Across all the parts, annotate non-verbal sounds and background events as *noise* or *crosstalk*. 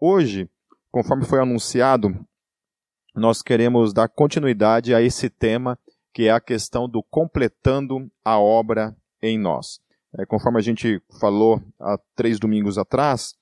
Hoje, conforme foi anunciado, nós queremos dar continuidade a esse tema, que é a questão do completando a obra em nós. É, conforme a gente falou há três domingos atrás,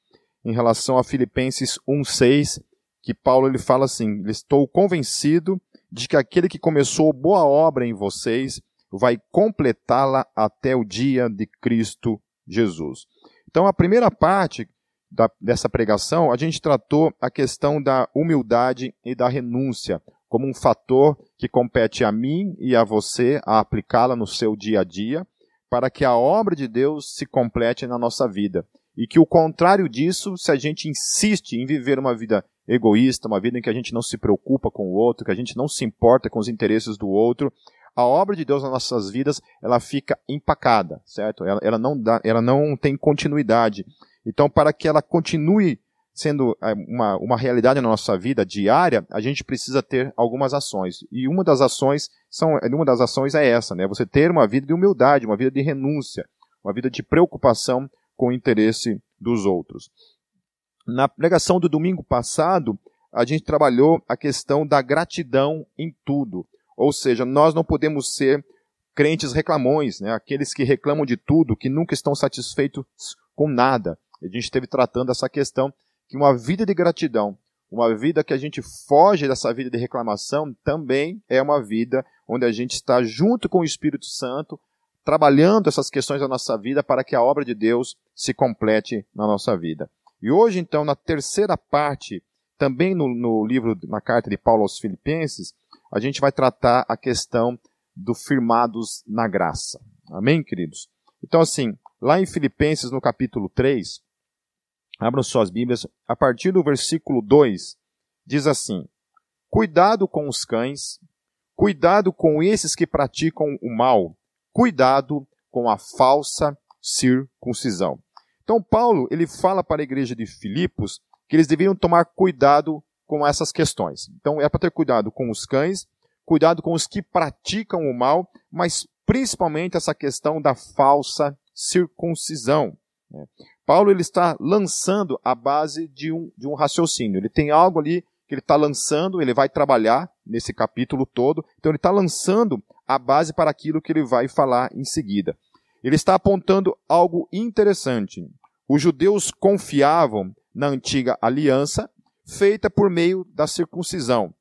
em relação a Filipenses 1,6, que Paulo ele fala assim: Estou convencido de que aquele que começou boa obra em vocês vai completá-la até o dia de Cristo Jesus. Então, a primeira parte da, dessa pregação, a gente tratou a questão da humildade e da renúncia como um fator que compete a mim e a você a aplicá-la no seu dia a dia, para que a obra de Deus se complete na nossa vida. E que o contrário disso, se a gente insiste em viver uma vida egoísta, uma vida em que a gente não se preocupa com o outro, que a gente não se importa com os interesses do outro, a obra de Deus nas nossas vidas, ela fica empacada, certo? Ela, ela, não, dá, ela não tem continuidade. Então, para que ela continue sendo é, uma, uma realidade na nossa vida diária, a gente precisa ter algumas ações. E uma das ações são, uma das ações é essa, né? Você ter uma vida de humildade, uma vida de renúncia, uma vida de preocupação com o interesse dos outros. Na pregação do domingo passado, a gente trabalhou a questão da gratidão em tudo. Ou seja, nós não podemos ser crentes reclamões, né? aqueles que reclamam de tudo, que nunca estão satisfeitos com nada. A gente esteve tratando essa questão que uma vida de gratidão, uma vida que a gente foge dessa vida de reclamação, também é uma vida onde a gente está junto com o Espírito Santo, trabalhando essas questões da nossa vida para que a obra de Deus se complete na nossa vida. E hoje, então, na terceira parte, também no, no livro, na carta de Paulo aos Filipenses, a gente vai tratar a questão do firmados na graça. Amém, queridos? Então, assim, lá em Filipenses, no capítulo 3, abram suas Bíblias, a partir do versículo 2, diz assim: Cuidado com os cães, cuidado com esses que praticam o mal, cuidado com a falsa circuncisão. Então, Paulo, ele fala para a igreja de Filipos que eles deveriam tomar cuidado com essas questões. Então é para ter cuidado com os cães, cuidado com os que praticam o mal, mas principalmente essa questão da falsa circuncisão. Paulo ele está lançando a base de um, de um raciocínio. Ele tem algo ali que ele está lançando, ele vai trabalhar nesse capítulo todo. Então ele está lançando a base para aquilo que ele vai falar em seguida. Ele está apontando algo interessante. Os judeus confiavam na antiga aliança feita por meio da circuncisão.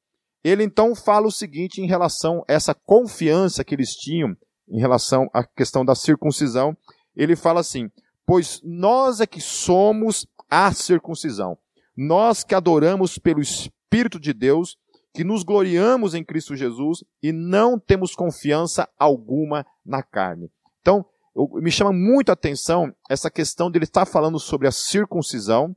Ele então fala o seguinte em relação a essa confiança que eles tinham em relação à questão da circuncisão. Ele fala assim: Pois nós é que somos a circuncisão. Nós que adoramos pelo Espírito de Deus, que nos gloriamos em Cristo Jesus e não temos confiança alguma na carne. Então, eu, me chama muito a atenção essa questão dele estar falando sobre a circuncisão,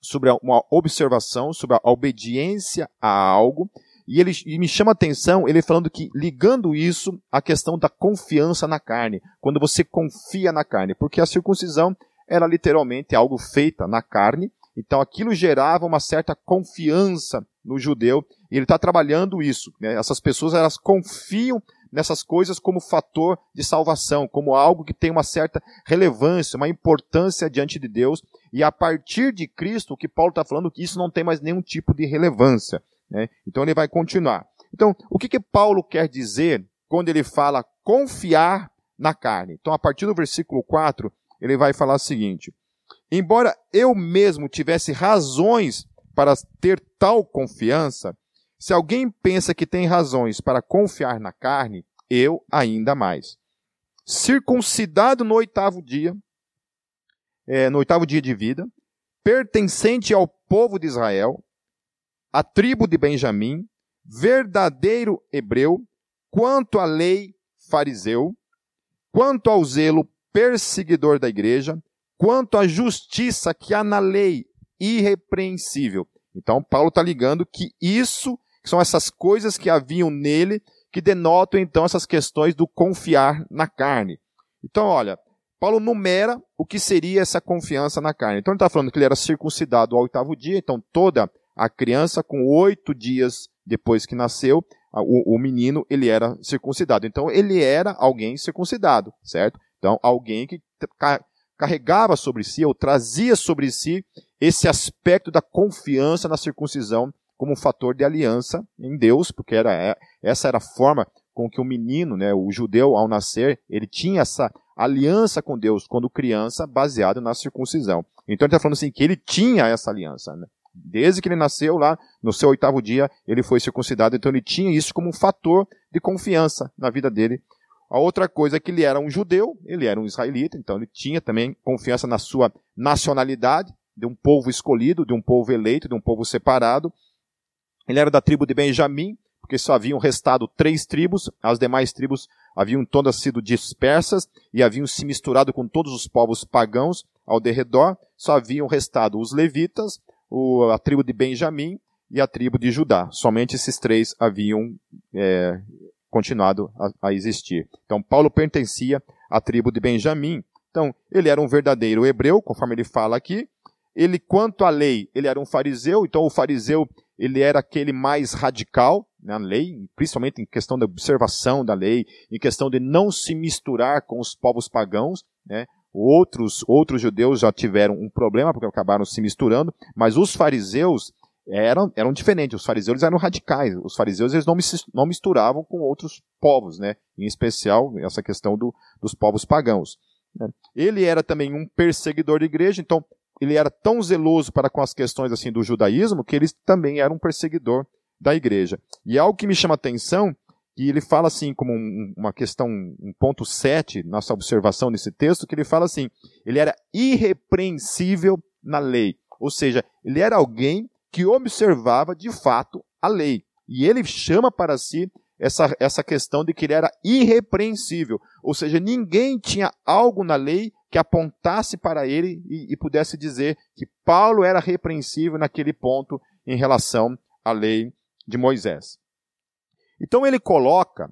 sobre uma observação, sobre a obediência a algo, e ele e me chama a atenção ele falando que, ligando isso à questão da confiança na carne, quando você confia na carne, porque a circuncisão era literalmente algo feita na carne, então aquilo gerava uma certa confiança no judeu, e ele está trabalhando isso. Né? Essas pessoas elas confiam nessas coisas como fator de salvação, como algo que tem uma certa relevância, uma importância diante de Deus, e a partir de Cristo, o que Paulo está falando, que isso não tem mais nenhum tipo de relevância. Né? Então ele vai continuar. Então, o que, que Paulo quer dizer quando ele fala confiar na carne? Então, a partir do versículo 4, ele vai falar o seguinte: Embora eu mesmo tivesse razões para ter tal confiança, se alguém pensa que tem razões para confiar na carne, eu ainda mais. Circuncidado no oitavo dia, é, no oitavo dia de vida, pertencente ao povo de Israel, a tribo de Benjamim, verdadeiro hebreu, quanto à lei fariseu, quanto ao zelo perseguidor da igreja, quanto à justiça que há na lei irrepreensível. Então, Paulo está ligando que isso são essas coisas que haviam nele que denotam então essas questões do confiar na carne. Então, olha, Paulo numera o que seria essa confiança na carne. Então, ele está falando que ele era circuncidado ao oitavo dia, então toda a criança com oito dias depois que nasceu, o, o, menino, ele era circuncidado. Então, ele era alguém circuncidado, certo? Então, alguém que carregava sobre si, ou trazia sobre si, esse aspecto da confiança na circuncisão como um fator de aliança em Deus, porque era, é, essa era a forma com que o menino, né, o judeu, ao nascer, ele tinha essa aliança com Deus quando criança, baseado na circuncisão. Então ele está falando assim, que ele tinha essa aliança. Né? Desde que ele nasceu lá, no seu oitavo dia, ele foi circuncidado, então ele tinha isso como um fator de confiança na vida dele. A outra coisa é que ele era um judeu, ele era um israelita, então ele tinha também confiança na sua nacionalidade, de um povo escolhido, de um povo eleito, de um povo separado. Ele era da tribo de Benjamim, porque só haviam restado três tribos, as demais tribos haviam todas sido dispersas e haviam se misturado com todos os povos pagãos ao derredor, só haviam restado os levitas, a tribo de Benjamim e a tribo de Judá. Somente esses três haviam é, continuado a, a existir. Então Paulo pertencia à tribo de Benjamim. Então ele era um verdadeiro hebreu, conforme ele fala aqui. Ele, quanto à lei, ele era um fariseu, então o fariseu ele era aquele mais radical na lei, principalmente em questão da observação da lei, em questão de não se misturar com os povos pagãos, né? Outros, outros judeus já tiveram um problema porque acabaram se misturando, mas os fariseus eram, eram diferentes. Os fariseus eram radicais. Os fariseus eles não, não misturavam com outros povos, né? Em especial essa questão do, dos povos pagãos. Né? Ele era também um perseguidor de igreja, então ele era tão zeloso para com as questões assim do judaísmo que ele também era um perseguidor da igreja. E algo que me chama atenção, que ele fala assim como um, uma questão, um ponto 7, nossa observação nesse texto, que ele fala assim, ele era irrepreensível na lei. Ou seja, ele era alguém que observava de fato a lei. E ele chama para si essa, essa questão de que ele era irrepreensível. Ou seja, ninguém tinha algo na lei que apontasse para ele e, e pudesse dizer que Paulo era repreensível naquele ponto em relação à lei de Moisés. Então ele coloca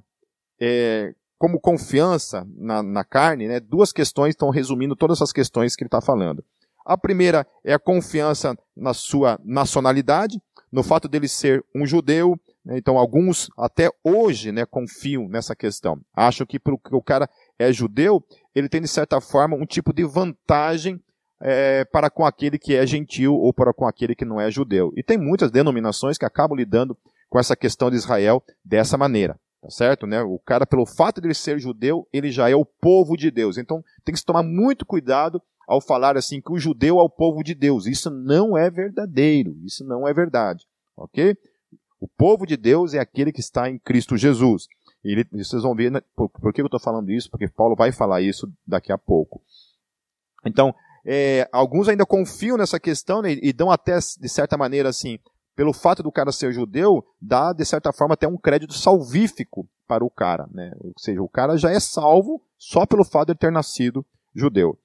é, como confiança na, na carne, né, duas questões, estão resumindo todas essas questões que ele está falando. A primeira é a confiança na sua nacionalidade, no fato dele ser um judeu. Né, então alguns até hoje né, confiam nessa questão. Acham que porque o cara é judeu, ele tem, de certa forma, um tipo de vantagem é, para com aquele que é gentil ou para com aquele que não é judeu. E tem muitas denominações que acabam lidando com essa questão de Israel dessa maneira. Tá certo? Né? O cara, pelo fato de ele ser judeu, ele já é o povo de Deus. Então tem que se tomar muito cuidado ao falar assim que o judeu é o povo de Deus. Isso não é verdadeiro. Isso não é verdade. Ok? O povo de Deus é aquele que está em Cristo Jesus. Ele, vocês vão ver, né, por, por, que eu estou falando isso? Porque Paulo vai falar isso daqui a pouco. Então, é, alguns ainda confiam nessa questão né, e dão até, de certa maneira, assim, pelo fato do cara ser judeu, dá, de certa forma, até um crédito salvífico para o cara. Né? Ou seja, o cara já é salvo só pelo fato de ter nascido judeu.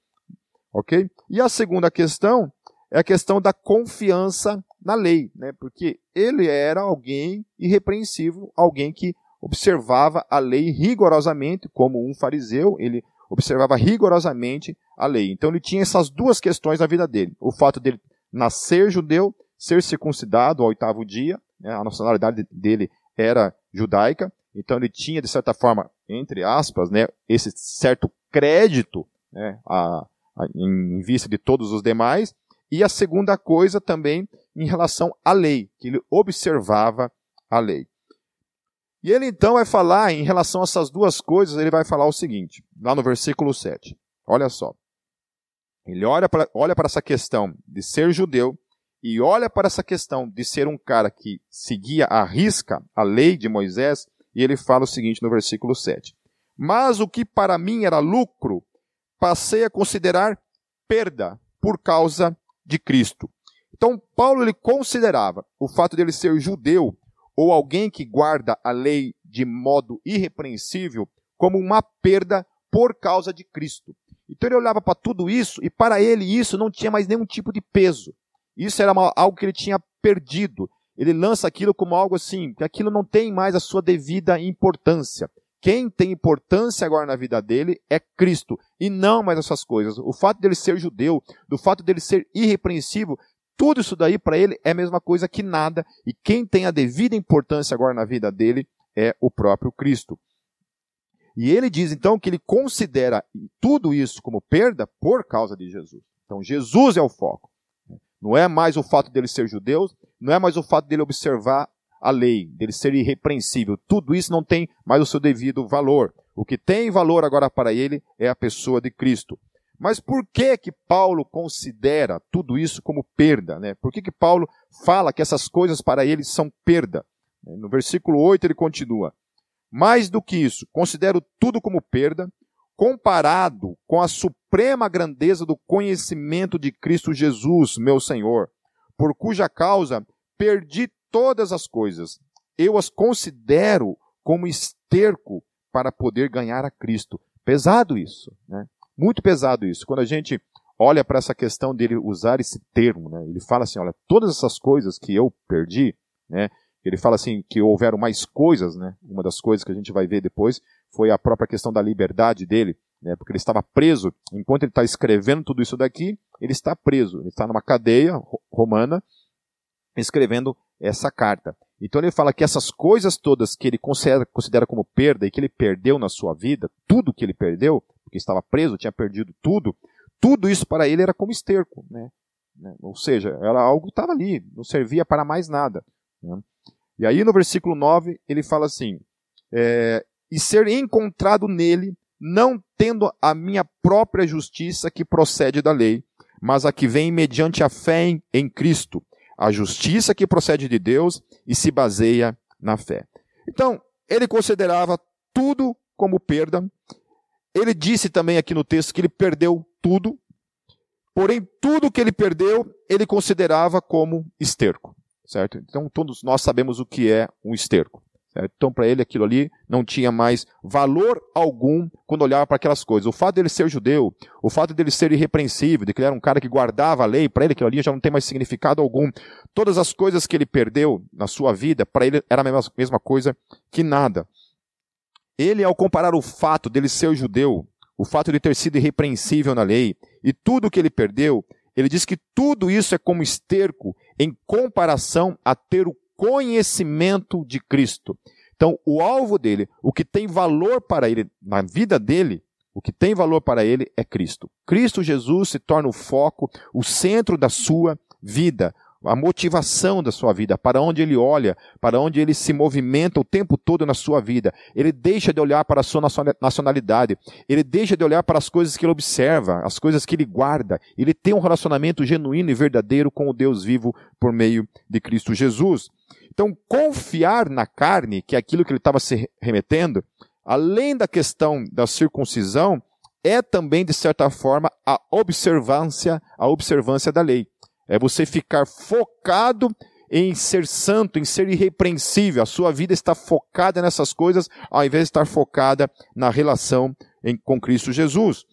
Ok? E a segunda questão é a questão da confiança na lei, né? porque ele era alguém irrepreensível, alguém que observava a lei rigorosamente, como um fariseu, ele observava rigorosamente a lei. Então ele tinha essas duas questões na vida dele: o fato dele nascer judeu, ser circuncidado ao oitavo dia, né, a nacionalidade dele era judaica, então ele tinha, de certa forma, entre aspas, né, esse certo crédito né, a, a, em vista de todos os demais, e a segunda coisa também em relação à lei, que ele observava a lei. E ele então vai falar, em relação a essas duas coisas, ele vai falar o seguinte, lá no versículo 7. Olha só. Ele olha para, olha para essa questão de ser judeu e olha para essa questão de ser um cara que seguia à risca a lei de Moisés, e ele fala o seguinte no versículo 7. Mas o que para mim era lucro, passei a considerar perda por causa de Cristo. Então, Paulo ele considerava o fato de ele ser judeu ou alguém que guarda a lei de modo irrepreensível como uma perda por causa de Cristo. Então ele olhava para tudo isso e para ele isso não tinha mais nenhum tipo de peso. Isso era uma, algo que ele tinha perdido. Ele lança aquilo como algo assim, que aquilo não tem mais a sua devida importância. Quem tem importância agora na vida dele é Cristo e não mais essas coisas. O fato dele ser judeu, do fato dele ser irrepreensível, tudo isso daí para ele é a mesma coisa que nada, e quem tem a devida importância agora na vida dele é o próprio Cristo. E ele diz então que ele considera tudo isso como perda por causa de Jesus. Então Jesus é o foco. Não é mais o fato dele ser judeu, não é mais o fato dele observar a lei, dele ser irrepreensível. Tudo isso não tem mais o seu devido valor. O que tem valor agora para ele é a pessoa de Cristo. Mas por que que Paulo considera tudo isso como perda? Né? Por que, que Paulo fala que essas coisas para ele são perda? No versículo 8 ele continua: Mais do que isso, considero tudo como perda, comparado com a suprema grandeza do conhecimento de Cristo Jesus, meu Senhor, por cuja causa perdi todas as coisas. Eu as considero como esterco para poder ganhar a Cristo. Pesado isso, né? Muito pesado isso. Quando a gente olha para essa questão dele usar esse termo, né? Ele fala assim, olha, todas essas coisas que eu perdi, né? Ele fala assim que houveram mais coisas, né? Uma das coisas que a gente vai ver depois foi a própria questão da liberdade dele, né? Porque ele estava preso. Enquanto ele está escrevendo tudo isso daqui, ele está preso. Ele está numa cadeia romana escrevendo essa carta. Então ele fala que essas coisas todas que ele considera, considera como perda e que ele perdeu na sua vida, tudo que ele perdeu, porque estava preso, tinha perdido tudo, tudo isso para ele era como esterco, né? né? Ou seja, era algo que estava ali, não servia para mais nada. Né? E aí no versículo 9 ele fala assim: é, e ser encontrado nele, não tendo a minha própria justiça que procede da lei, mas a que vem mediante a fé em, em Cristo, a justiça que procede de Deus e se baseia na fé. Então, ele considerava tudo como perda ele disse também aqui no texto que ele perdeu tudo, porém tudo que ele perdeu, ele considerava como esterco, certo? Então todos nós sabemos o que é um esterco. Certo? Então, para ele, aquilo ali não tinha mais valor algum quando olhava para aquelas coisas. O fato dele ser judeu, o fato dele ser irrepreensível, de que ele era um cara que guardava a lei, para ele aquilo ali já não tem mais significado algum. Todas as coisas que ele perdeu na sua vida, para ele era a mesma, mesma coisa que nada. Ele, ao comparar o fato dele ser judeu, o fato de ter sido irrepreensível na lei, e tudo que ele perdeu, ele diz que tudo isso é como esterco em comparação a ter o conhecimento de Cristo. Então, o alvo dele, o que tem valor para ele na vida dele, o que tem valor para ele é Cristo. Cristo Jesus se torna o foco, o centro da sua vida a motivação da sua vida, para onde ele olha, para onde ele se movimenta o tempo todo na sua vida. Ele deixa de olhar para a sua nacionalidade, ele deixa de olhar para as coisas que ele observa, as coisas que ele guarda. Ele tem um relacionamento genuíno e verdadeiro com o Deus vivo por meio de Cristo Jesus. Então, confiar na carne, que é aquilo que ele estava se remetendo, além da questão da circuncisão, é também, de certa forma, a observância, a observância da lei. É você ficar focado em ser santo, em ser irrepreensível. A sua vida está focada nessas coisas, ao invés de estar focada na relação em, com Cristo Jesus.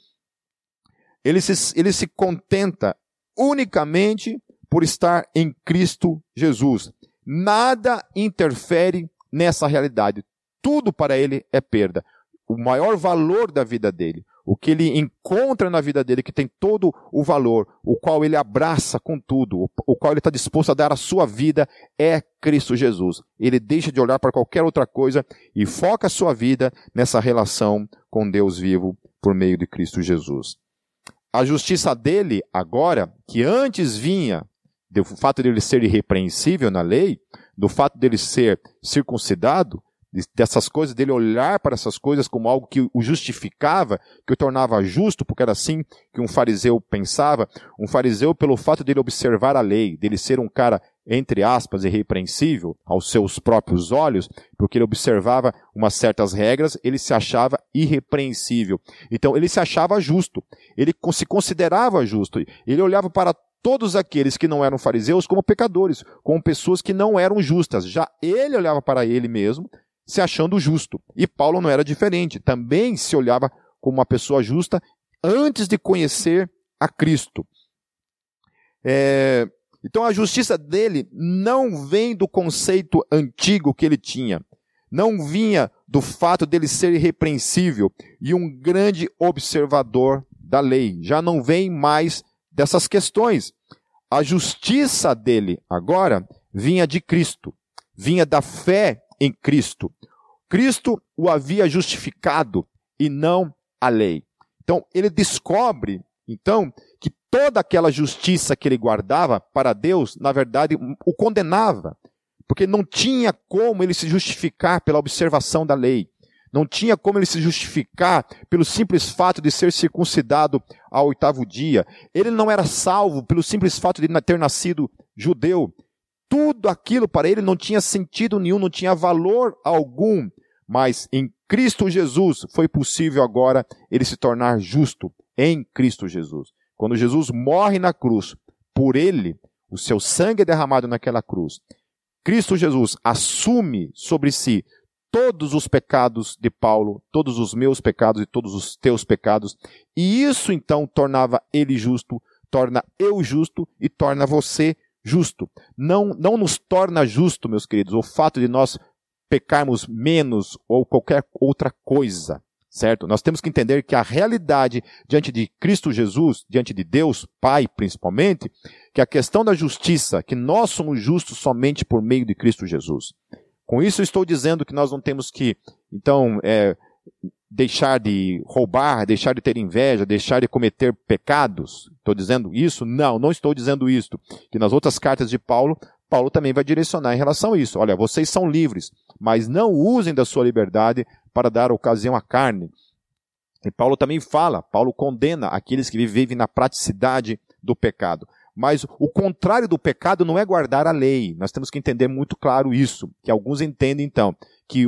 Ele se, ele se contenta unicamente por estar em Cristo Jesus. Nada interfere nessa realidade. Tudo para ele é perda. O maior valor da vida dele, o que ele encontra na vida dele, que tem todo o valor, o qual ele abraça com tudo, o qual ele está disposto a dar a sua vida, é Cristo Jesus. Ele deixa de olhar para qualquer outra coisa e foca a sua vida nessa relação com Deus vivo por meio de Cristo Jesus. A justiça dele, agora, que antes vinha do fato dele ser irrepreensível na lei, do fato dele ser circuncidado, dessas coisas, dele olhar para essas coisas como algo que o justificava, que o tornava justo, porque era assim que um fariseu pensava. Um fariseu, pelo fato dele observar a lei, dele ser um cara, entre aspas, irrepreensível aos seus próprios olhos, porque ele observava umas certas regras, ele se achava irrepreensível. Então, ele se achava justo. Ele se considerava justo. Ele olhava para todos aqueles que não eram fariseus como pecadores, como pessoas que não eram justas. Já ele olhava para ele mesmo, se achando justo. E Paulo não era diferente, também se olhava como uma pessoa justa antes de conhecer a Cristo. É, então a justiça dele não vem do conceito antigo que ele tinha, não vinha do fato dele ser irrepreensível e um grande observador da lei, já não vem mais dessas questões. A justiça dele agora vinha de Cristo, vinha da fé em Cristo. Cristo o havia justificado e não a lei. Então, ele descobre, então, que toda aquela justiça que ele guardava para Deus, na verdade, o condenava. Porque não tinha como ele se justificar pela observação da lei. Não tinha como ele se justificar pelo simples fato de ser circuncidado ao oitavo dia. Ele não era salvo pelo simples fato de ter nascido judeu. Tudo aquilo para ele não tinha sentido nenhum, não tinha valor algum. Mas em Cristo Jesus foi possível agora ele se tornar justo em Cristo Jesus. Quando Jesus morre na cruz, por ele, o seu sangue é derramado naquela cruz. Cristo Jesus assume sobre si todos os pecados de Paulo, todos os meus pecados e todos os teus pecados, e isso então tornava ele justo, torna eu justo e torna você justo. Não, não nos torna justo, meus queridos, o fato de nós pecarmos menos ou qualquer outra coisa, certo? Nós temos que entender que a realidade diante de Cristo Jesus, diante de Deus, Pai principalmente, que a questão da justiça, que nós somos justos somente por meio de Cristo Jesus. Com isso, estou dizendo que nós não temos que, então, é, deixar de roubar, deixar de ter inveja, deixar de cometer pecados. Estou dizendo isso? Não, não estou dizendo isso. Que nas outras cartas de Paulo, Paulo também vai direcionar em relação a isso. Olha, vocês são livres, mas não usem da sua liberdade para dar ocasião à carne. E Paulo também fala, Paulo condena aqueles que vivem na praticidade do pecado. Mas o contrário do pecado não é guardar a lei. Nós temos que entender muito claro isso. Que alguns entendem, então, que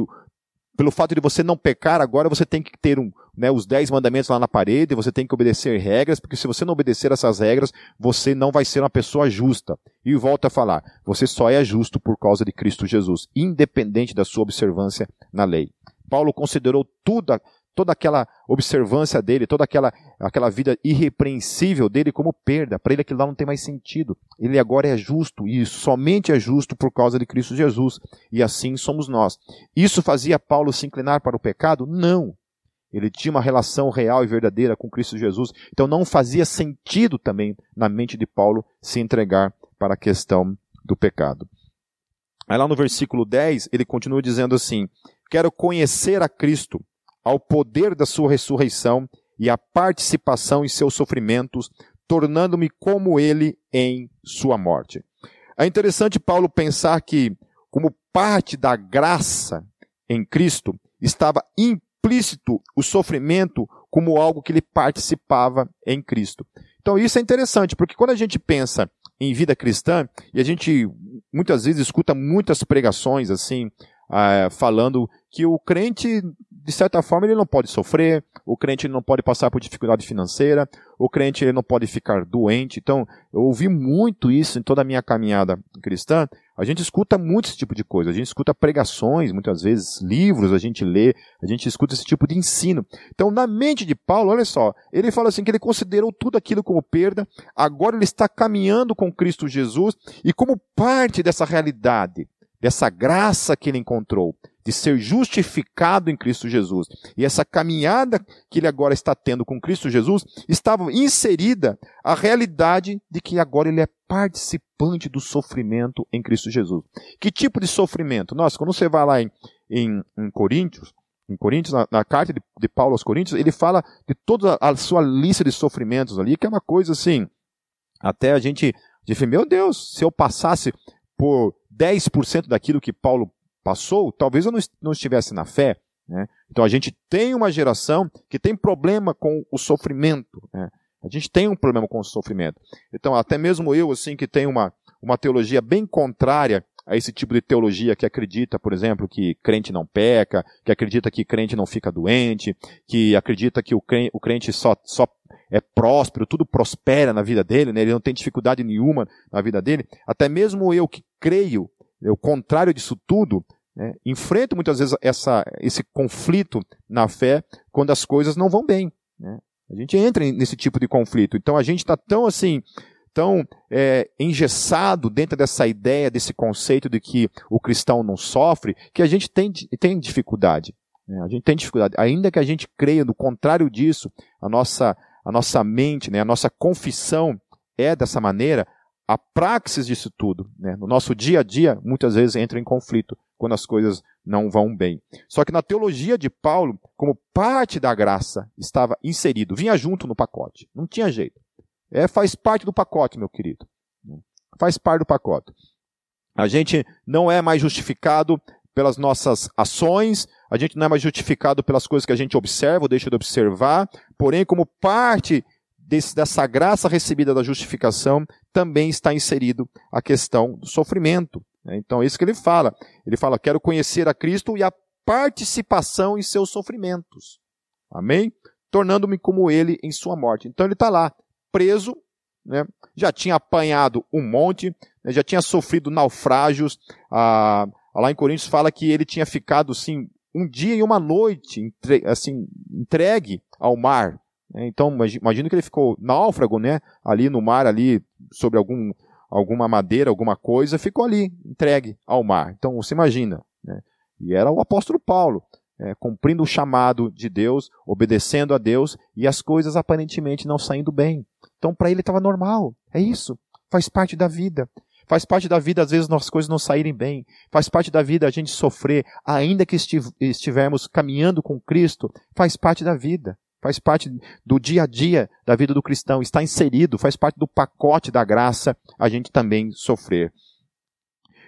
pelo fato de você não pecar, agora você tem que ter um, né, os dez mandamentos lá na parede, você tem que obedecer regras, porque se você não obedecer essas regras, você não vai ser uma pessoa justa. E volta a falar, você só é justo por causa de Cristo Jesus, independente da sua observância na lei. Paulo considerou tudo, toda aquela observância dele, toda aquela, aquela vida irrepreensível dele como perda. Para ele aquilo lá não tem mais sentido. Ele agora é justo e somente é justo por causa de Cristo Jesus. E assim somos nós. Isso fazia Paulo se inclinar para o pecado? Não. Ele tinha uma relação real e verdadeira com Cristo Jesus. Então não fazia sentido também na mente de Paulo se entregar para a questão do pecado. Aí lá no versículo 10, ele continua dizendo assim: Quero conhecer a Cristo ao poder da sua ressurreição e à participação em seus sofrimentos, tornando-me como ele em sua morte. É interessante Paulo pensar que, como parte da graça em Cristo, estava implícito o sofrimento como algo que ele participava em Cristo. Então isso é interessante, porque quando a gente pensa em vida cristã, e a gente muitas vezes escuta muitas pregações assim, uh, falando que o crente de certa forma, ele não pode sofrer, o crente não pode passar por dificuldade financeira, o crente ele não pode ficar doente. Então, eu ouvi muito isso em toda a minha caminhada cristã. A gente escuta muito esse tipo de coisa, a gente escuta pregações, muitas vezes livros, a gente lê, a gente escuta esse tipo de ensino. Então, na mente de Paulo, olha só, ele fala assim que ele considerou tudo aquilo como perda, agora ele está caminhando com Cristo Jesus e como parte dessa realidade, dessa graça que ele encontrou, de ser justificado em Cristo Jesus. E essa caminhada que ele agora está tendo com Cristo Jesus estava inserida a realidade de que agora ele é participante do sofrimento em Cristo Jesus. Que tipo de sofrimento? Nossa, quando você vai lá em, em, em Coríntios, em Coríntios, na, na carta de, de, Paulo aos Coríntios, ele fala de toda a sua lista de sofrimentos ali, que é uma coisa assim, até a gente diz, meu Deus, se eu passasse por 10% daquilo que Paulo passou, talvez eu não estivesse na fé. Né? Então a gente tem uma geração que tem problema com o sofrimento. Né? A gente tem um problema com o sofrimento. Então até mesmo eu, assim, que tenho uma, uma teologia bem contrária a esse tipo de teologia que acredita, por exemplo, que crente não peca, que acredita que crente não fica doente, que acredita que o crente, só, só é próspero, tudo prospera na vida dele, né? ele não tem dificuldade nenhuma na vida dele. Até mesmo eu que creio o contrário disso tudo, né, enfrento muitas vezes essa, esse conflito na fé quando as coisas não vão bem. Né? A gente entra nesse tipo de conflito. Então a gente está tão assim, tão é, engessado dentro dessa ideia, desse conceito de que o cristão não sofre, que a gente tem, tem dificuldade. Né? A gente tem dificuldade. Ainda que a gente creia no contrário disso, a nossa, a nossa mente, né, a nossa confissão é dessa maneira, a praxis disso tudo, né, no nosso dia a dia, muitas vezes entra em conflito quando as coisas não vão bem. Só que na teologia de Paulo, como parte da graça estava inserido, vinha junto no pacote, não tinha jeito. É, faz parte do pacote, meu querido. Faz parte do pacote. A gente não é mais justificado pelas nossas ações, a gente não é mais justificado pelas coisas que a gente observa ou deixa de observar, porém, como parte desse, dessa graça recebida da justificação, também está inserido a questão do sofrimento. Né? Então, é isso que ele fala. Ele fala: quero conhecer a Cristo e a participação em seus sofrimentos. Amém? Tornando-me como ele em sua morte. Então, ele está lá, preso, né? já tinha apanhado um monte, né? já tinha sofrido naufrágios. Ah, lá em Coríntios fala que ele tinha ficado assim, um dia e uma noite assim, entregue ao mar. Né? Então, imagino que ele ficou náufrago, né? Ali no mar, ali sobre algum, alguma madeira, alguma coisa, ficou ali, entregue ao mar. Então, você imagina. Né? E era o apóstolo Paulo, é, cumprindo o chamado de Deus, obedecendo a Deus e as coisas aparentemente não saindo bem. Então, para ele estava normal. É isso. Faz parte da vida. Faz parte da vida, às vezes, nossas coisas não saírem bem. Faz parte da vida a gente sofrer, ainda que estivermos caminhando com Cristo. Faz parte da vida faz parte do dia a dia da vida do cristão, está inserido, faz parte do pacote da graça a gente também sofrer.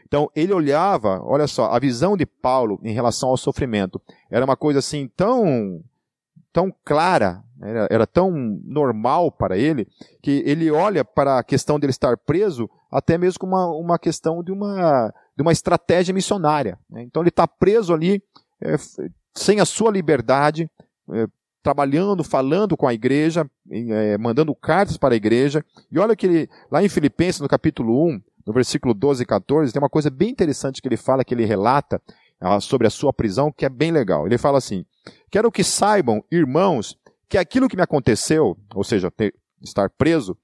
Então, ele olhava, olha só, a visão de Paulo em relação ao sofrimento era uma coisa assim tão tão clara, era, era tão normal para ele, que ele olha para a questão dele estar preso até mesmo como uma, uma questão de uma, de uma estratégia missionária. Né? Então, ele está preso ali, é, sem a sua liberdade, é, trabalhando, falando com a igreja, é, mandando cartas para a igreja. E olha que ele, lá em Filipenses, no capítulo 1, no versículo 12 e 14, tem uma coisa bem interessante que ele fala, que ele relata ah, sobre a sua prisão, que é bem legal. Ele fala assim: Quero que saibam, irmãos, que aquilo que me aconteceu, ou seja, ter, estar preso,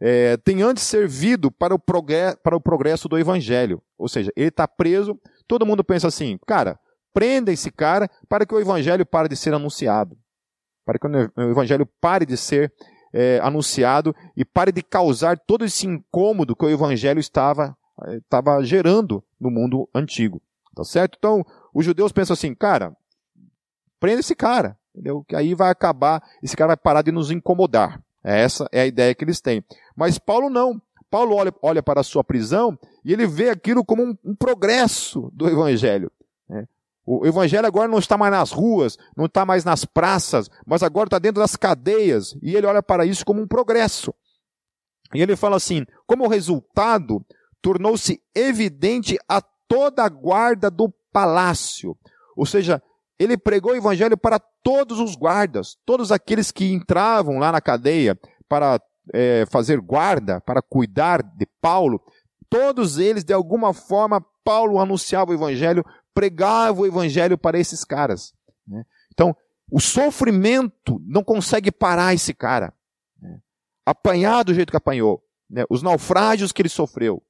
é, tem antes servido para o, para o progresso do evangelho. Ou seja, ele está preso, todo mundo pensa assim, cara, prenda esse cara para que o evangelho pare de ser anunciado para que o evangelho pare de ser é, anunciado e pare de causar todo esse incômodo que o evangelho estava, estava gerando no mundo antigo. Tá certo? Então, os judeus pensam assim, cara, prenda esse cara, entendeu? Que aí vai acabar, esse cara vai parar de nos incomodar. Essa é a ideia que eles têm. Mas Paulo não. Paulo olha, olha para a sua prisão e ele vê aquilo como um, um progresso do evangelho. Né? O evangelho agora não está mais nas ruas, não está mais nas praças, mas agora está dentro das cadeias. E ele olha para isso como um progresso. E ele fala assim: como resultado, tornou-se evidente a toda a guarda do palácio. Ou seja, ele pregou o evangelho para todos os guardas, todos aqueles que entravam lá na cadeia para é, fazer guarda, para cuidar de Paulo. Todos eles, de alguma forma, Paulo anunciava o evangelho pregava o evangelho para esses caras. Né? Então, o sofrimento não consegue parar esse cara. Né? Apanhar do jeito que apanhou, né? os naufrágios que ele sofreu,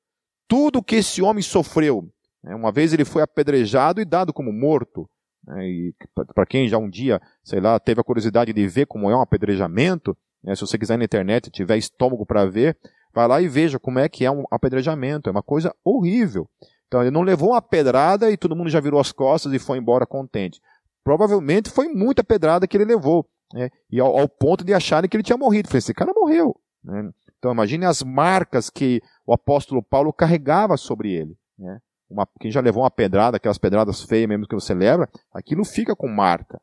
tudo que esse homem sofreu. Né? Uma vez ele foi apedrejado e dado como morto. Né? E para quem já um dia, sei lá, teve a curiosidade de ver como é um apedrejamento, né? se você quiser na internet, tiver estômago para ver, vai lá e veja como é que é um apedrejamento. É uma coisa horrível. Então ele não levou uma pedrada e todo mundo já virou as costas e foi embora contente. Provavelmente foi muita pedrada que ele levou. Né? E ao, ao, ponto de acharem que ele tinha morrido. Falei, esse cara morreu. Né? Então imagine as marcas que o apóstolo Paulo carregava sobre ele. Né? Uma, quem já levou uma pedrada, aquelas pedradas feias mesmo que você leva, aquilo fica com marca.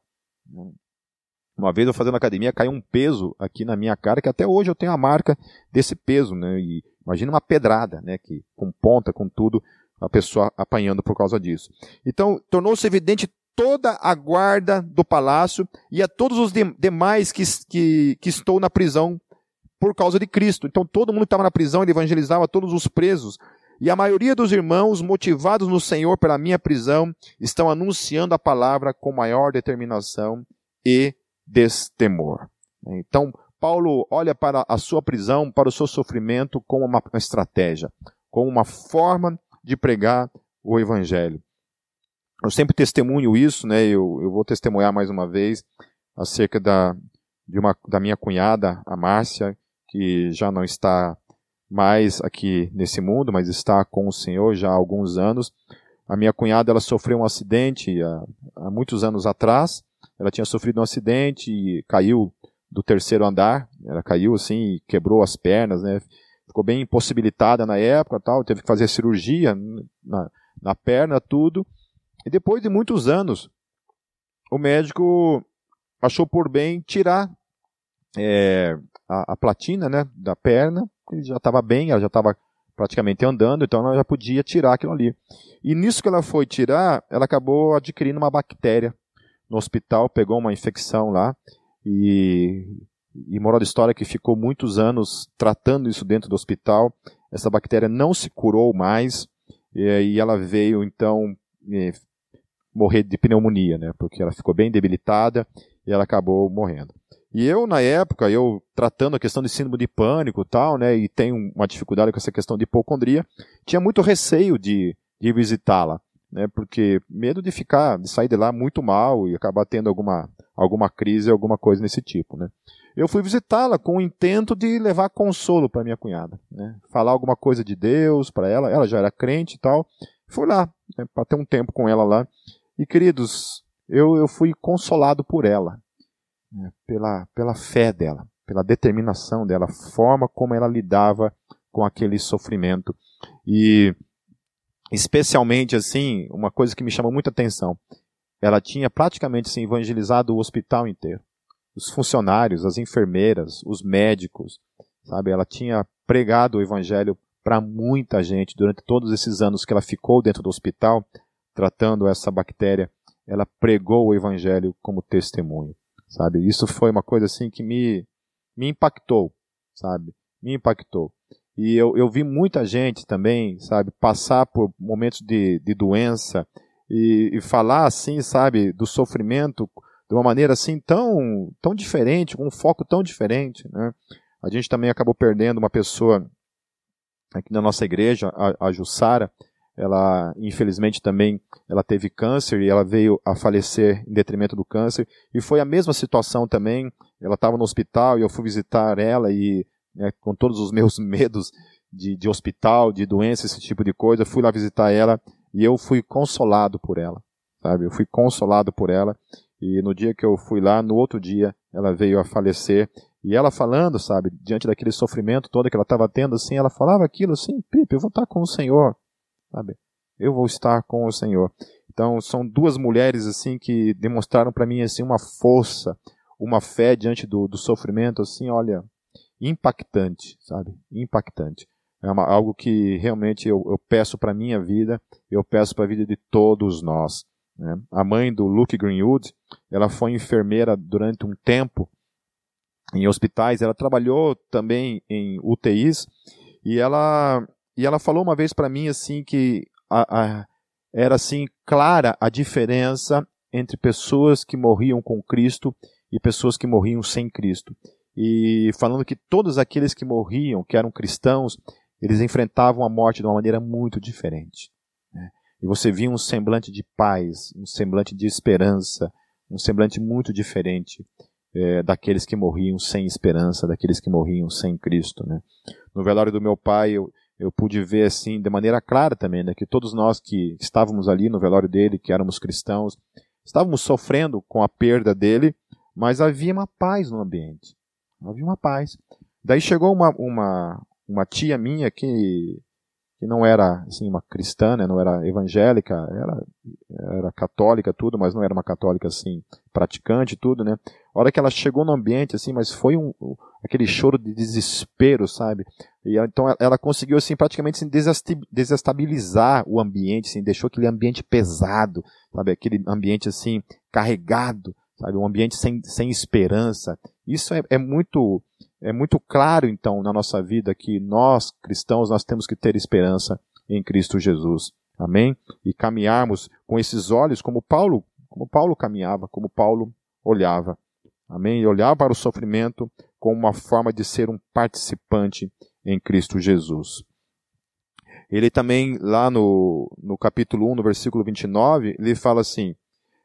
Né? Uma vez eu fazendo academia, caiu um peso aqui na minha cara, que até hoje eu tenho a marca desse peso, né? E imagina uma pedrada, né? Que, com ponta, com tudo a pessoa apanhando por causa disso. Então, tornou-se evidente toda a guarda do palácio e a todos os de, demais que, que, que estou na prisão por causa de Cristo. Então, todo mundo que estava na prisão, ele evangelizava todos os presos. E a maioria dos irmãos, motivados no Senhor pela minha prisão, estão anunciando a palavra com maior determinação e destemor. Então, Paulo olha para a sua prisão, para o seu sofrimento, como uma estratégia, como uma forma de pregar o evangelho. Eu sempre testemunho isso, né? Eu, eu vou testemunhar mais uma vez acerca da, de uma, da minha cunhada, a Márcia, que já não está mais aqui nesse mundo, mas está com o Senhor já há alguns anos. A minha cunhada ela sofreu um acidente há, há muitos anos atrás. Ela tinha sofrido um acidente e caiu do terceiro andar. Ela caiu assim e quebrou as pernas, né? Ficou bem impossibilitada na época, tal. Teve que fazer cirurgia na, na perna, tudo. E depois de muitos anos, o médico achou por bem tirar é, a, a, platina, né, da perna. Ele já estava bem, ela já estava praticamente andando, então ela já podia tirar aquilo ali. E nisso que ela foi tirar, ela acabou adquirindo uma bactéria no hospital, pegou uma infecção lá e, e moral da história é que ficou muitos anos tratando isso dentro do hospital. Essa bactéria não se curou mais e ela veio então morrer de pneumonia, né? Porque ela ficou bem debilitada e ela acabou morrendo. E eu, na época, eu tratando a questão de síndrome de pânico e tal, né, e tenho uma dificuldade com essa questão de hipocondria, tinha muito receio de, de visitá-la, né, porque medo de ficar, de sair de lá muito mal e acabar tendo alguma, alguma crise, alguma coisa nesse tipo, né. Eu fui visitá-la com o intento de levar consolo para minha cunhada, né, falar alguma coisa de Deus para ela, ela já era crente e tal, fui lá, né, para ter um tempo com ela lá, e queridos, eu, eu fui consolado por ela, né, pela, pela fé dela, pela determinação dela, a forma como ela lidava com aquele sofrimento. E especialmente assim, uma coisa que me chamou muita atenção, ela tinha praticamente assim, evangelizado o hospital inteiro. Os funcionários, as enfermeiras, os médicos, sabe? Ela tinha pregado o evangelho para muita gente durante todos esses anos que ela ficou dentro do hospital tratando essa bactéria. Ela pregou o evangelho como testemunho sabe? Isso foi uma coisa assim que me, me impactou, sabe? Me impactou. E eu, eu vi muita gente também, sabe, passar por momentos de, de doença e, e falar assim, sabe, do sofrimento de uma maneira assim tão, tão diferente, com um foco tão diferente, né? A gente também acabou perdendo uma pessoa aqui na nossa igreja, a, a Jussara, ela infelizmente também ela teve câncer e ela veio a falecer em detrimento do câncer. E foi a mesma situação também. Ela estava no hospital e eu fui visitar ela e né, com todos os meus *laughs* medos de, de hospital de doença esse tipo de coisa fui lá visitar ela e eu fui consolado por ela sabe? Eu fui consolado por ela e no dia que eu fui lá no outro dia ela veio a falecer e ela falando, sabe, diante daquele sofrimento todo que ela estava tendo, assim, ela falava aquilo assim, Pipe, eu vou estar com o Senhor, sabe? Eu vou estar com o Senhor. Então, são duas mulheres assim que demonstraram para mim assim uma força, uma fé diante do, do sofrimento assim, olha, impactante, sabe? Impactante. É uma, algo que realmente eu, eu peço para minha vida, eu peço para a vida de todos nós. Né? A mãe do Luke Greenwood, ela foi enfermeira durante um tempo em hospitais, ela trabalhou também em UTIs e ela e ela falou uma vez para mim assim que a, a, era assim clara a diferença entre pessoas que morriam com Cristo e pessoas que morriam sem Cristo. E falando que todos aqueles que morriam, que eram cristãos, eles enfrentavam a morte de uma maneira muito diferente. E você via um semblante de paz, um semblante de esperança, um semblante muito diferente é, daqueles que morriam sem esperança, daqueles que morriam sem Cristo. Né? No velório do meu pai, eu, eu pude ver assim de maneira clara também, né, que todos nós que estávamos ali no velório dele, que éramos cristãos, estávamos sofrendo com a perda dele, mas havia uma paz no ambiente. Havia uma paz. Daí chegou uma, uma, uma tia minha que que não era assim uma cristã, né, não era evangélica, era, era católica tudo, mas não era uma católica assim praticante tudo, né? A hora que ela chegou no ambiente assim, mas foi um, aquele choro de desespero, sabe? E então ela conseguiu assim praticamente assim, desestabilizar o ambiente, assim, deixou aquele ambiente pesado, sabe? Aquele ambiente assim carregado, sabe? Um ambiente sem, sem esperança. Isso é, é muito é muito claro, então, na nossa vida que nós, cristãos, nós temos que ter esperança em Cristo Jesus. Amém? E caminharmos com esses olhos como Paulo, como Paulo caminhava, como Paulo olhava. Amém? E olhar para o sofrimento como uma forma de ser um participante em Cristo Jesus. Ele também, lá no, no capítulo 1, no versículo 29, ele fala assim,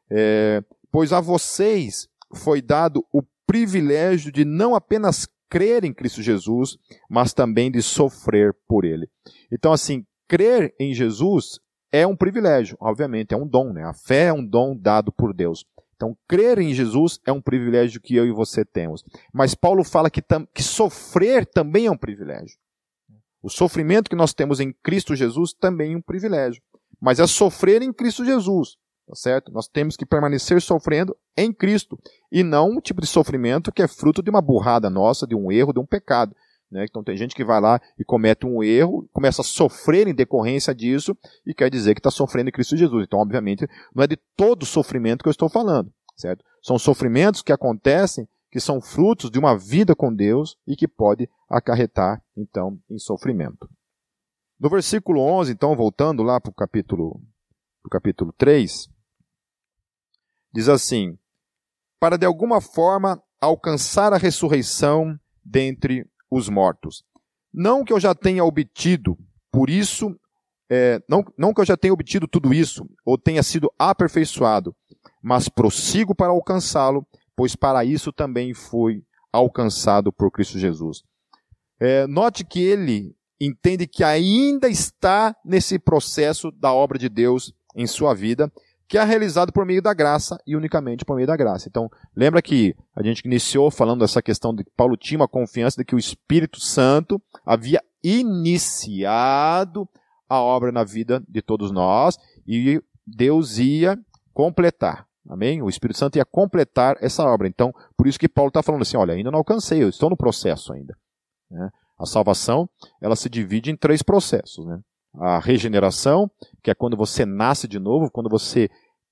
é, pois a vocês foi dado o privilégio de não apenas crer em Cristo Jesus, mas também de sofrer por Ele. Então, assim, crer em Jesus é um privilégio, obviamente, é um dom, né? A fé é um dom dado por Deus. Então, crer em Jesus é um privilégio que eu e você temos. Mas Paulo fala que, que sofrer também é um privilégio. O sofrimento que nós temos em Cristo Jesus também é um privilégio. Mas é sofrer em Cristo Jesus, tá certo? Nós temos que permanecer sofrendo em Cristo e não um tipo de sofrimento que é fruto de uma burrada nossa, de um erro, de um pecado. Né? Então tem gente que vai lá e comete um erro, começa a sofrer em decorrência disso e quer dizer que está sofrendo em Cristo Jesus. Então, obviamente, não é de todo sofrimento que eu estou falando, certo? São sofrimentos que acontecem que são frutos de uma vida com Deus e que pode acarretar, então, em sofrimento. No versículo 11, então, voltando lá para o capítulo, capítulo 3, diz assim: Para de alguma forma alcançar a ressurreição dentre os mortos. Não que eu já tenha obtido, por isso, é, não, não que eu já tenha obtido tudo isso, ou tenha sido aperfeiçoado, mas prossigo para alcançá-lo, pois para isso também fui alcançado por Cristo Jesus. É, note que ele entende que ainda está nesse processo da obra de Deus em sua vida que é realizado por meio da graça e unicamente por meio da graça. Então, lembra que a gente iniciou falando dessa questão de que Paulo tinha uma confiança de que o Espírito Santo havia iniciado a obra na vida de todos nós e Deus ia completar. Amém? O Espírito Santo ia completar essa obra. Então, por isso que Paulo está falando assim: olha, ainda não alcancei, eu estou no processo ainda. Né? A salvação, ela se divide em três processos. Né? A regeneração, que é quando você nasce de novo, quando você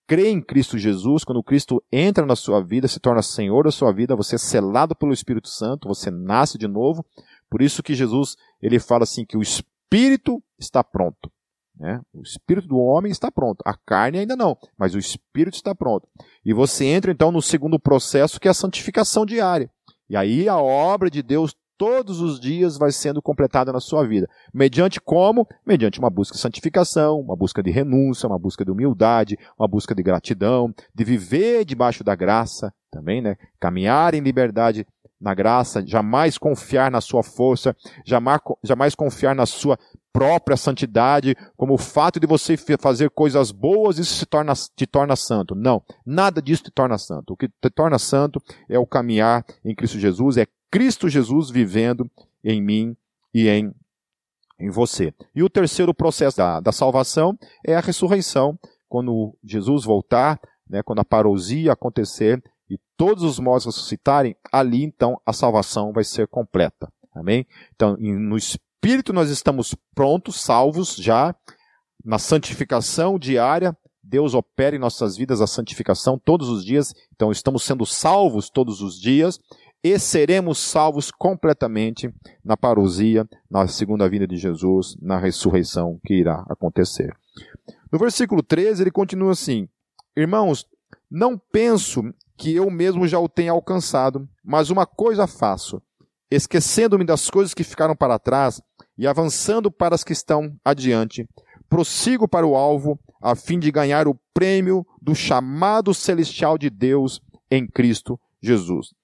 crê em Cristo Jesus, quando Cristo entra na sua vida, se torna Senhor da sua vida, você é selado pelo Espírito Santo, você nasce de novo. Por isso que Jesus ele fala assim que o Espírito está pronto. Né? O Espírito do homem está pronto. A carne ainda não, mas o Espírito está pronto. E você entra então no segundo processo, que é a santificação diária. E aí a obra de Deus todos os dias vai sendo completada na sua vida. Mediante como? Mediante uma busca de santificação, uma busca de renúncia, uma busca de humildade, uma busca de gratidão, de viver debaixo da graça também, né? Caminhar em liberdade na graça, jamais confiar na sua força, jamais, jamais confiar na sua própria santidade, como o fato de você fazer coisas boas, isso se torna, te torna santo. Não, nada disso te torna santo. O que te torna santo é o caminhar em Cristo Jesus, é Cristo Jesus vivendo em mim e em, em você. E o terceiro processo da, da salvação é a ressurreição, quando Jesus voltar, né, quando a parousia acontecer e todos os mortos ressuscitarem, ali então a salvação vai ser completa. Amém? Então, no Espírito nós estamos prontos, salvos já, na santificação diária, Deus opera em nossas vidas a santificação todos os dias, então estamos sendo salvos todos os dias, e seremos salvos completamente na parousia, na segunda vinda de Jesus, na ressurreição que irá acontecer. No versículo 13, ele continua assim: Irmãos, não penso que eu mesmo já o tenha alcançado, mas uma coisa faço, esquecendo-me das coisas que ficaram para trás e avançando para as que estão adiante, prossigo para o alvo, a fim de ganhar o prêmio do chamado celestial de Deus em Cristo Jesus.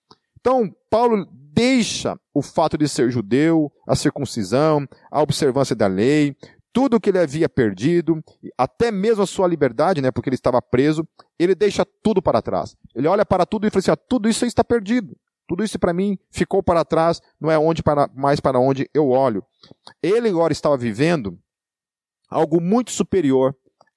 Então, Paulo deixa o fato de ser judeu, a circuncisão, a observância da lei, tudo o que ele havia perdido, até mesmo a sua liberdade, né, porque ele estava preso, ele deixa tudo para trás. Ele olha para tudo e fala assim: ah, tudo isso está perdido. Tudo isso para mim ficou para trás, não é onde para, mais para onde eu olho. Ele agora estava vivendo algo muito superior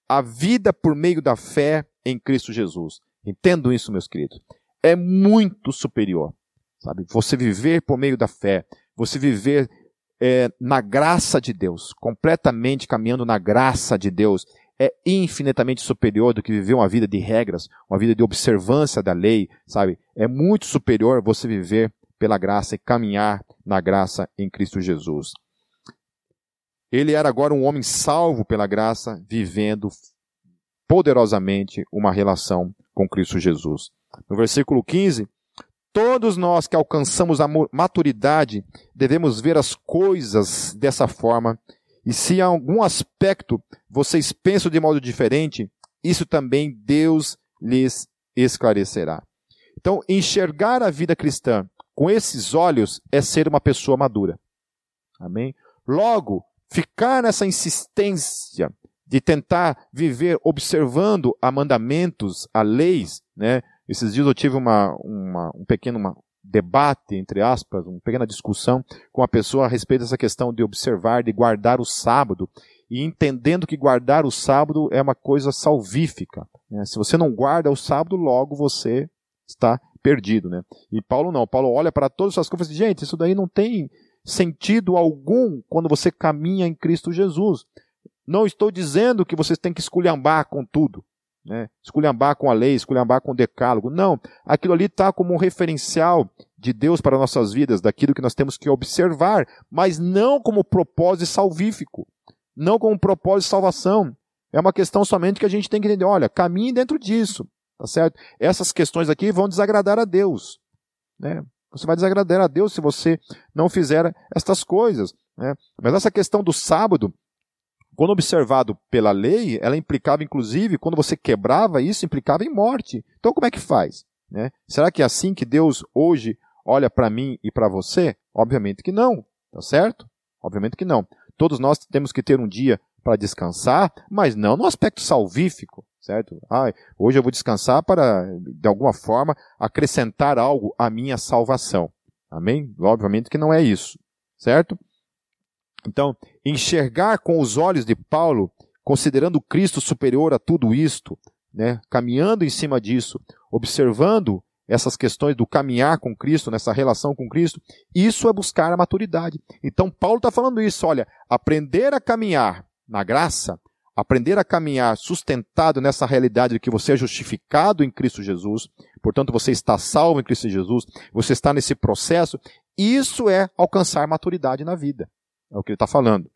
à vida por meio da fé em Cristo Jesus. Entendo isso, meus queridos é muito superior. Sabe? Você viver por meio da fé, você viver é, na graça de Deus, completamente caminhando na graça de Deus, é infinitamente superior do que viver uma vida de regras, uma vida de observância da lei, sabe? É muito superior você viver pela graça e caminhar na graça em Cristo Jesus. Ele era agora um homem salvo pela graça, vivendo poderosamente uma relação com Cristo Jesus. No versículo 15, todos nós que alcançamos a maturidade devemos ver as coisas dessa forma, e se em algum aspecto vocês pensam de modo diferente, isso também Deus lhes esclarecerá. Então, enxergar a vida cristã com esses olhos é ser uma pessoa madura. Amém? Logo, ficar nessa insistência de tentar viver observando a mandamentos, a leis, né? Esses dias eu tive uma, uma um pequeno uma, debate, entre aspas, uma pequena discussão com a pessoa a respeito dessa questão de observar, de guardar o sábado, e entendendo que guardar o sábado é uma coisa salvífica. Né? Se você não guarda o sábado, logo você está perdido. Né? E Paulo não. Paulo olha para todas essas coisas e diz, gente, isso daí não tem sentido algum quando você caminha em Cristo Jesus. Não estou dizendo que vocês têm que esculhambar com tudo. Né? Esculhambar com a lei, esculhambar com o decálogo. Não. Aquilo ali está como um referencial de Deus para nossas vidas, daquilo que nós temos que observar, mas não como propósito salvífico. Não como propósito de salvação. É uma questão somente que a gente tem que entender. Olha, caminhe dentro disso. Tá certo? Essas questões aqui vão desagradar a Deus. Né? Você vai desagradar a Deus se você não fizer estas coisas. Né? Mas essa questão do sábado, quando observado pela lei, ela implicava, inclusive, quando você quebrava isso, implicava em morte. Então, como é que faz? Né? Será que é assim que Deus hoje olha para mim e para você? Obviamente que não, tá certo? Obviamente que não. Todos nós temos que ter um dia para descansar, mas não no aspecto salvífico certo? Ah, hoje eu vou descansar para, de alguma forma, acrescentar algo à minha salvação. Amém? Obviamente que não é isso, certo? Então, enxergar com os olhos de Paulo, considerando Cristo superior a tudo isto, né, caminhando em cima disso, observando essas questões do caminhar com Cristo, nessa relação com Cristo, isso é buscar a maturidade. Então, Paulo está falando isso, olha, aprender a caminhar na graça aprender a caminhar sustentado nessa realidade de que você é justificado em Cristo Jesus, portanto você está salvo em Cristo Jesus, você está nesse processo, isso é alcançar maturidade na vida. É o que ele está falando.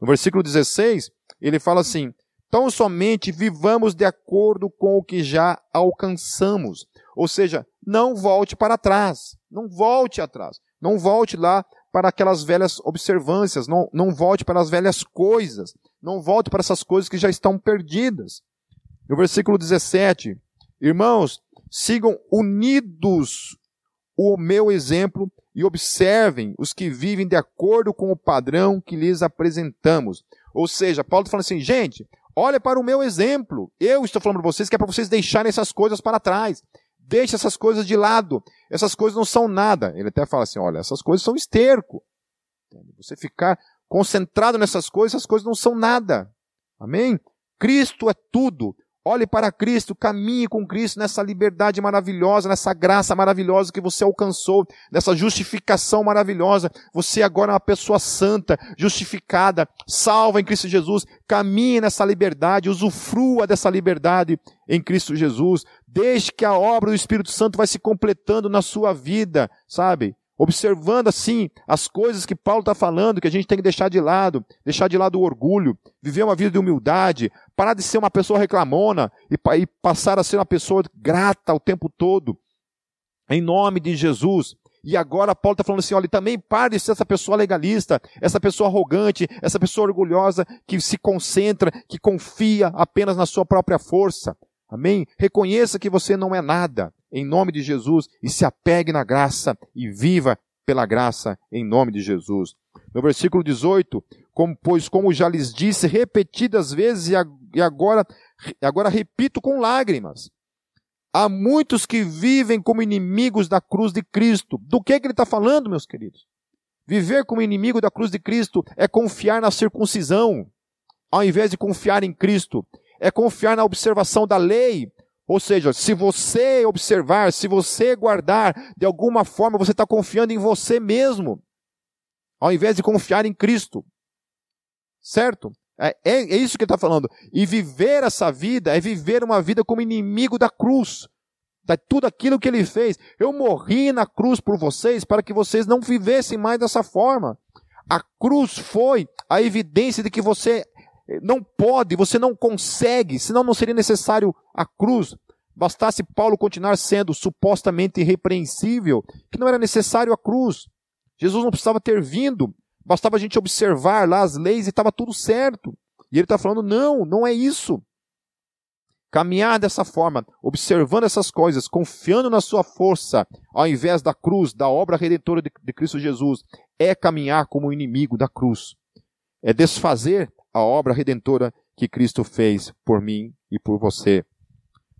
No versículo 16, ele fala assim: Tão somente vivamos de acordo com o que já alcançamos. Ou seja, não volte para trás. Não volte atrás. Não volte lá para aquelas velhas observâncias. Não, não volte para as velhas coisas. Não volte para essas coisas que já estão perdidas. No versículo 17, irmãos, sigam unidos o meu exemplo e observem os que vivem de acordo com o padrão que lhes apresentamos. Ou seja, Paulo está falando assim, gente, olha para o meu exemplo. Eu estou falando para vocês que é para vocês deixarem essas coisas para trás. Deixe essas coisas de lado. Essas coisas não são nada. Ele até fala assim, olha, essas coisas são esterco. Você ficar concentrado nessas coisas, essas coisas não são nada. Amém? Cristo é tudo. Olhe para Cristo, caminhe com Cristo nessa liberdade maravilhosa, nessa graça maravilhosa que você alcançou, nessa justificação maravilhosa. Você agora é uma pessoa santa, justificada, salva em Cristo Jesus. Caminhe nessa liberdade, usufrua dessa liberdade em Cristo Jesus. Deixe que a obra do Espírito Santo vai se completando na sua vida, sabe? Observando assim as coisas que Paulo está falando, que a gente tem que deixar de lado, deixar de lado o orgulho, viver uma vida de humildade, parar de ser uma pessoa reclamona e, e passar a ser uma pessoa grata o tempo todo, em nome de Jesus. E agora Paulo está falando assim: olha, também pare de ser essa pessoa legalista, essa pessoa arrogante, essa pessoa orgulhosa que se concentra, que confia apenas na sua própria força. Amém? Reconheça que você não é nada em nome de Jesus e se apegue na graça e viva pela graça em nome de Jesus. No versículo 18, como, pois como já lhes disse repetidas vezes e agora, agora repito com lágrimas. Há muitos que vivem como inimigos da cruz de Cristo. Do que, que ele está falando, meus queridos? Viver como inimigo da cruz de Cristo é confiar na circuncisão, ao invés de confiar em Cristo. É confiar na observação da lei, ou seja, se você observar, se você guardar, de alguma forma você está confiando em você mesmo, ao invés de confiar em Cristo. Certo? É, é, é isso que ele está falando. E viver essa vida é viver uma vida como inimigo da cruz. De tudo aquilo que ele fez. Eu morri na cruz por vocês para que vocês não vivessem mais dessa forma. A cruz foi a evidência de que você não pode, você não consegue, senão não seria necessário a cruz. Bastasse Paulo continuar sendo supostamente irrepreensível, que não era necessário a cruz. Jesus não precisava ter vindo, bastava a gente observar lá as leis e estava tudo certo. E ele está falando: não, não é isso. Caminhar dessa forma, observando essas coisas, confiando na sua força, ao invés da cruz, da obra redentora de, de Cristo Jesus, é caminhar como inimigo da cruz. É desfazer a obra redentora que Cristo fez por mim e por você.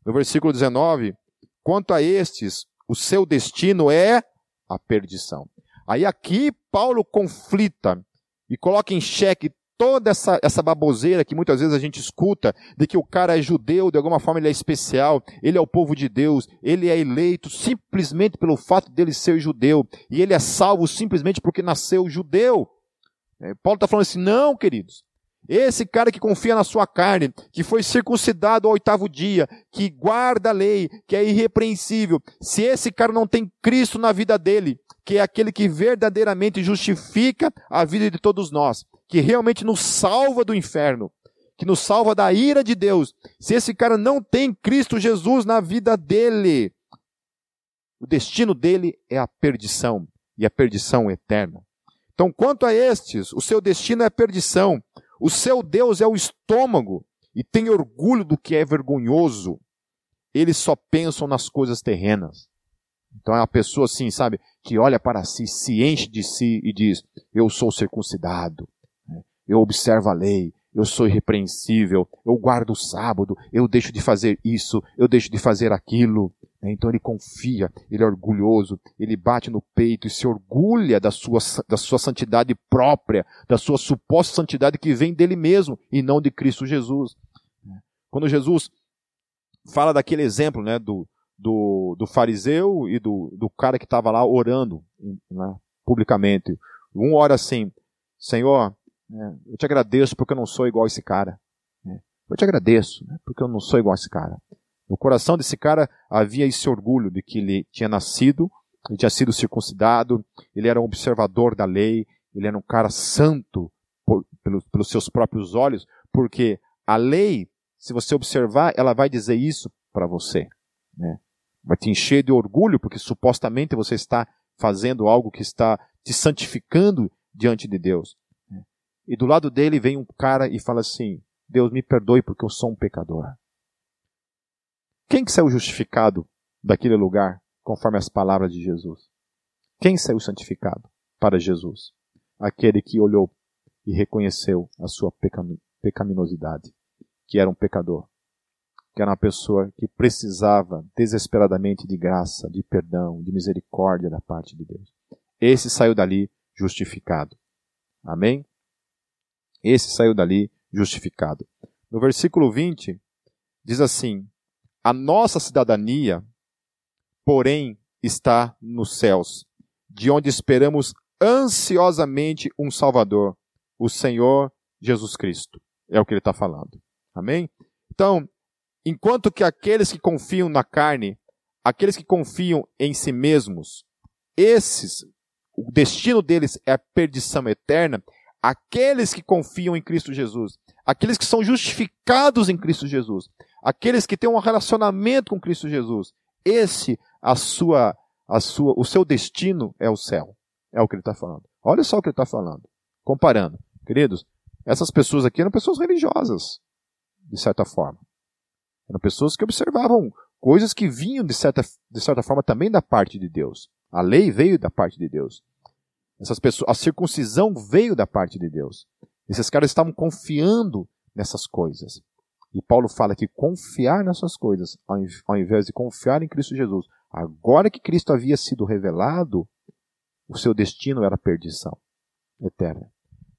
No versículo 19, quanto a estes, o seu destino é a perdição. Aí aqui Paulo conflita e coloca em xeque toda essa, essa baboseira que muitas vezes a gente escuta, de que o cara é judeu, de alguma forma ele é especial, ele é o povo de Deus, ele é eleito simplesmente pelo fato dele ser judeu, e ele é salvo simplesmente porque nasceu judeu. É, Paulo está falando assim, não, queridos. Esse cara que confia na sua carne, que foi circuncidado ao oitavo dia, que guarda a lei, que é irrepreensível, se esse cara não tem Cristo na vida dele, que é aquele que verdadeiramente justifica a vida de todos nós, que realmente nos salva do inferno, que nos salva da ira de Deus. Se esse cara não tem Cristo Jesus na vida dele, o destino dele é a perdição, e a perdição eterna. Então, quanto a estes, o seu destino é a perdição, o seu Deus é o estômago, e tem orgulho do que é vergonhoso. Eles só pensam nas coisas terrenas. Então é uma pessoa assim, sabe, que olha para si, se enche de si e diz: Eu sou circuncidado, eu observo a lei, eu sou irrepreensível, eu guardo o sábado, eu deixo de fazer isso, eu deixo de fazer aquilo. Então ele confia, ele é orgulhoso, ele bate no peito e se orgulha da sua, da sua santidade própria, da sua suposta santidade que vem dele mesmo e não de Cristo Jesus. Quando Jesus fala daquele exemplo né, do, do, do fariseu e do, do cara que estava lá orando né, publicamente, um ora assim: Senhor, é, eu te agradeço porque eu não sou igual a esse cara. É, eu te agradeço né, porque eu não sou igual a esse cara. No coração desse cara havia esse orgulho de que ele tinha nascido, ele tinha sido circuncidado, ele era um observador da lei, ele era um cara santo por, pelos, pelos seus próprios olhos, porque a lei, se você observar, ela vai dizer isso para você. Né? Vai te encher de orgulho, porque supostamente você está fazendo algo que está te santificando diante de Deus. E do lado dele vem um cara e fala assim: Deus me perdoe porque eu sou um pecador. Quem que saiu justificado daquele lugar conforme as palavras de Jesus? Quem saiu santificado para Jesus? Aquele que olhou e reconheceu a sua pecaminosidade, que era um pecador, que era uma pessoa que precisava desesperadamente de graça, de perdão, de misericórdia da parte de Deus. Esse saiu dali justificado. Amém? Esse saiu dali justificado. No versículo 20, diz assim: A nossa cidadania, porém, está nos céus, de onde esperamos ansiosamente um Salvador, o Senhor Jesus Cristo. É o que ele está falando. Amém? Então, enquanto que aqueles que confiam na carne, aqueles que confiam em si mesmos, esses, o destino deles é a perdição eterna, aqueles que confiam em Cristo Jesus, aqueles que são justificados em Cristo Jesus, aqueles que têm um relacionamento com Cristo Jesus, esse a sua, a sua, o seu destino é o céu. É o que ele está falando. Olha só o que ele está falando. Comparando, queridos, essas pessoas aqui eram pessoas religiosas, de certa forma. Eram pessoas que observavam coisas que vinham de certa, de certa forma também da parte de Deus. A lei veio da parte de Deus. Essas pessoas, a circuncisão veio da parte de Deus. Esses caras estavam confiando nessas coisas. E Paulo fala que confiar nessas coisas, ao invés de confiar em Cristo Jesus, agora que Cristo havia sido revelado, o seu destino era perdição eterna.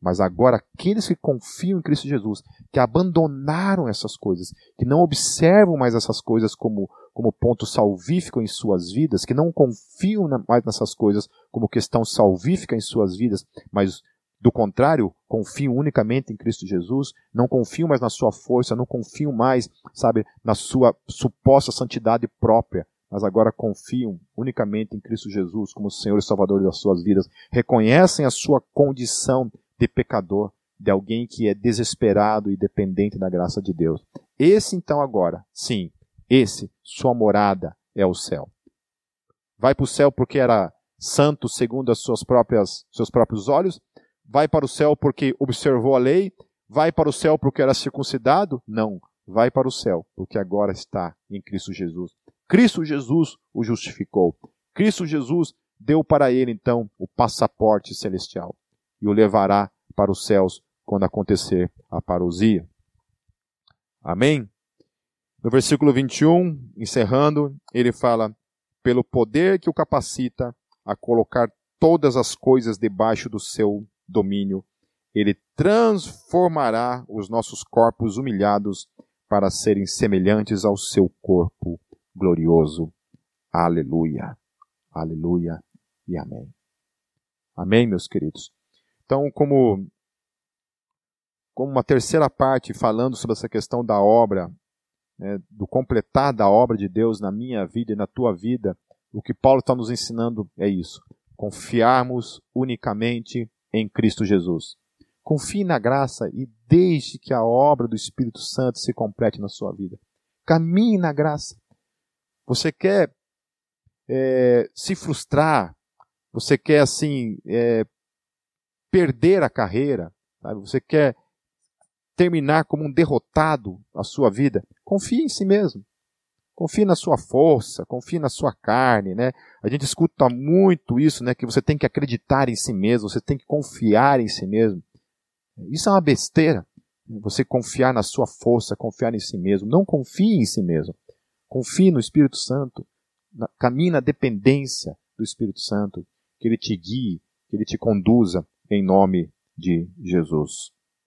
Mas agora, aqueles que confiam em Cristo Jesus, que abandonaram essas coisas, que não observam mais essas coisas como, como ponto salvífico em suas vidas, que não confiam mais nessas coisas como questão salvífica em suas vidas, mas do contrário, confiam unicamente em Cristo Jesus, não confiam mais na sua força, não confiam mais, sabe, na sua suposta santidade própria, mas agora confiam unicamente em Cristo Jesus como Senhor e Salvador das suas vidas, reconhecem a sua condição de pecador, de alguém que é desesperado e dependente da graça de Deus. Esse então agora, sim, esse, sua morada é o céu. Vai para o céu porque era santo segundo as suas próprias, seus próprios olhos? Vai para o céu porque observou a lei? Vai para o céu porque era circuncidado? Não. vai para o céu, porque agora está em Cristo Jesus. Cristo Jesus o justificou. Cristo Jesus deu para ele, então, o passaporte celestial e o levará para os céus quando acontecer a parousia. Amém? No versículo 21, encerrando, ele fala: pelo poder que o capacita a colocar todas as coisas debaixo do seu domínio, ele transformará os nossos corpos humilhados para serem semelhantes ao seu corpo glorioso. Aleluia. Aleluia e amém. Amém, meus queridos. Então, como como uma terceira parte falando sobre essa questão da obra, né, do completar da obra de Deus na minha vida e na tua vida, o que Paulo está nos ensinando é isso: confiarmos unicamente em Cristo Jesus. Confie na graça e deixe que a obra do Espírito Santo se complete na sua vida. Caminhe na graça. Você quer é, se frustrar? Você quer assim é, perder a carreira? Sabe? Você quer terminar como um derrotado a sua vida? Confie em si mesmo. Confie na sua força, confie na sua carne, né? A gente escuta muito isso, né? Que você tem que acreditar em si mesmo, você tem que confiar em si mesmo. Isso é uma besteira. Você confiar na sua força, confiar em si mesmo. Não confie em si mesmo. Confie no Espírito Santo. Caminhe na dependência do Espírito Santo. Que ele te guie, que ele te conduza em nome de Jesus.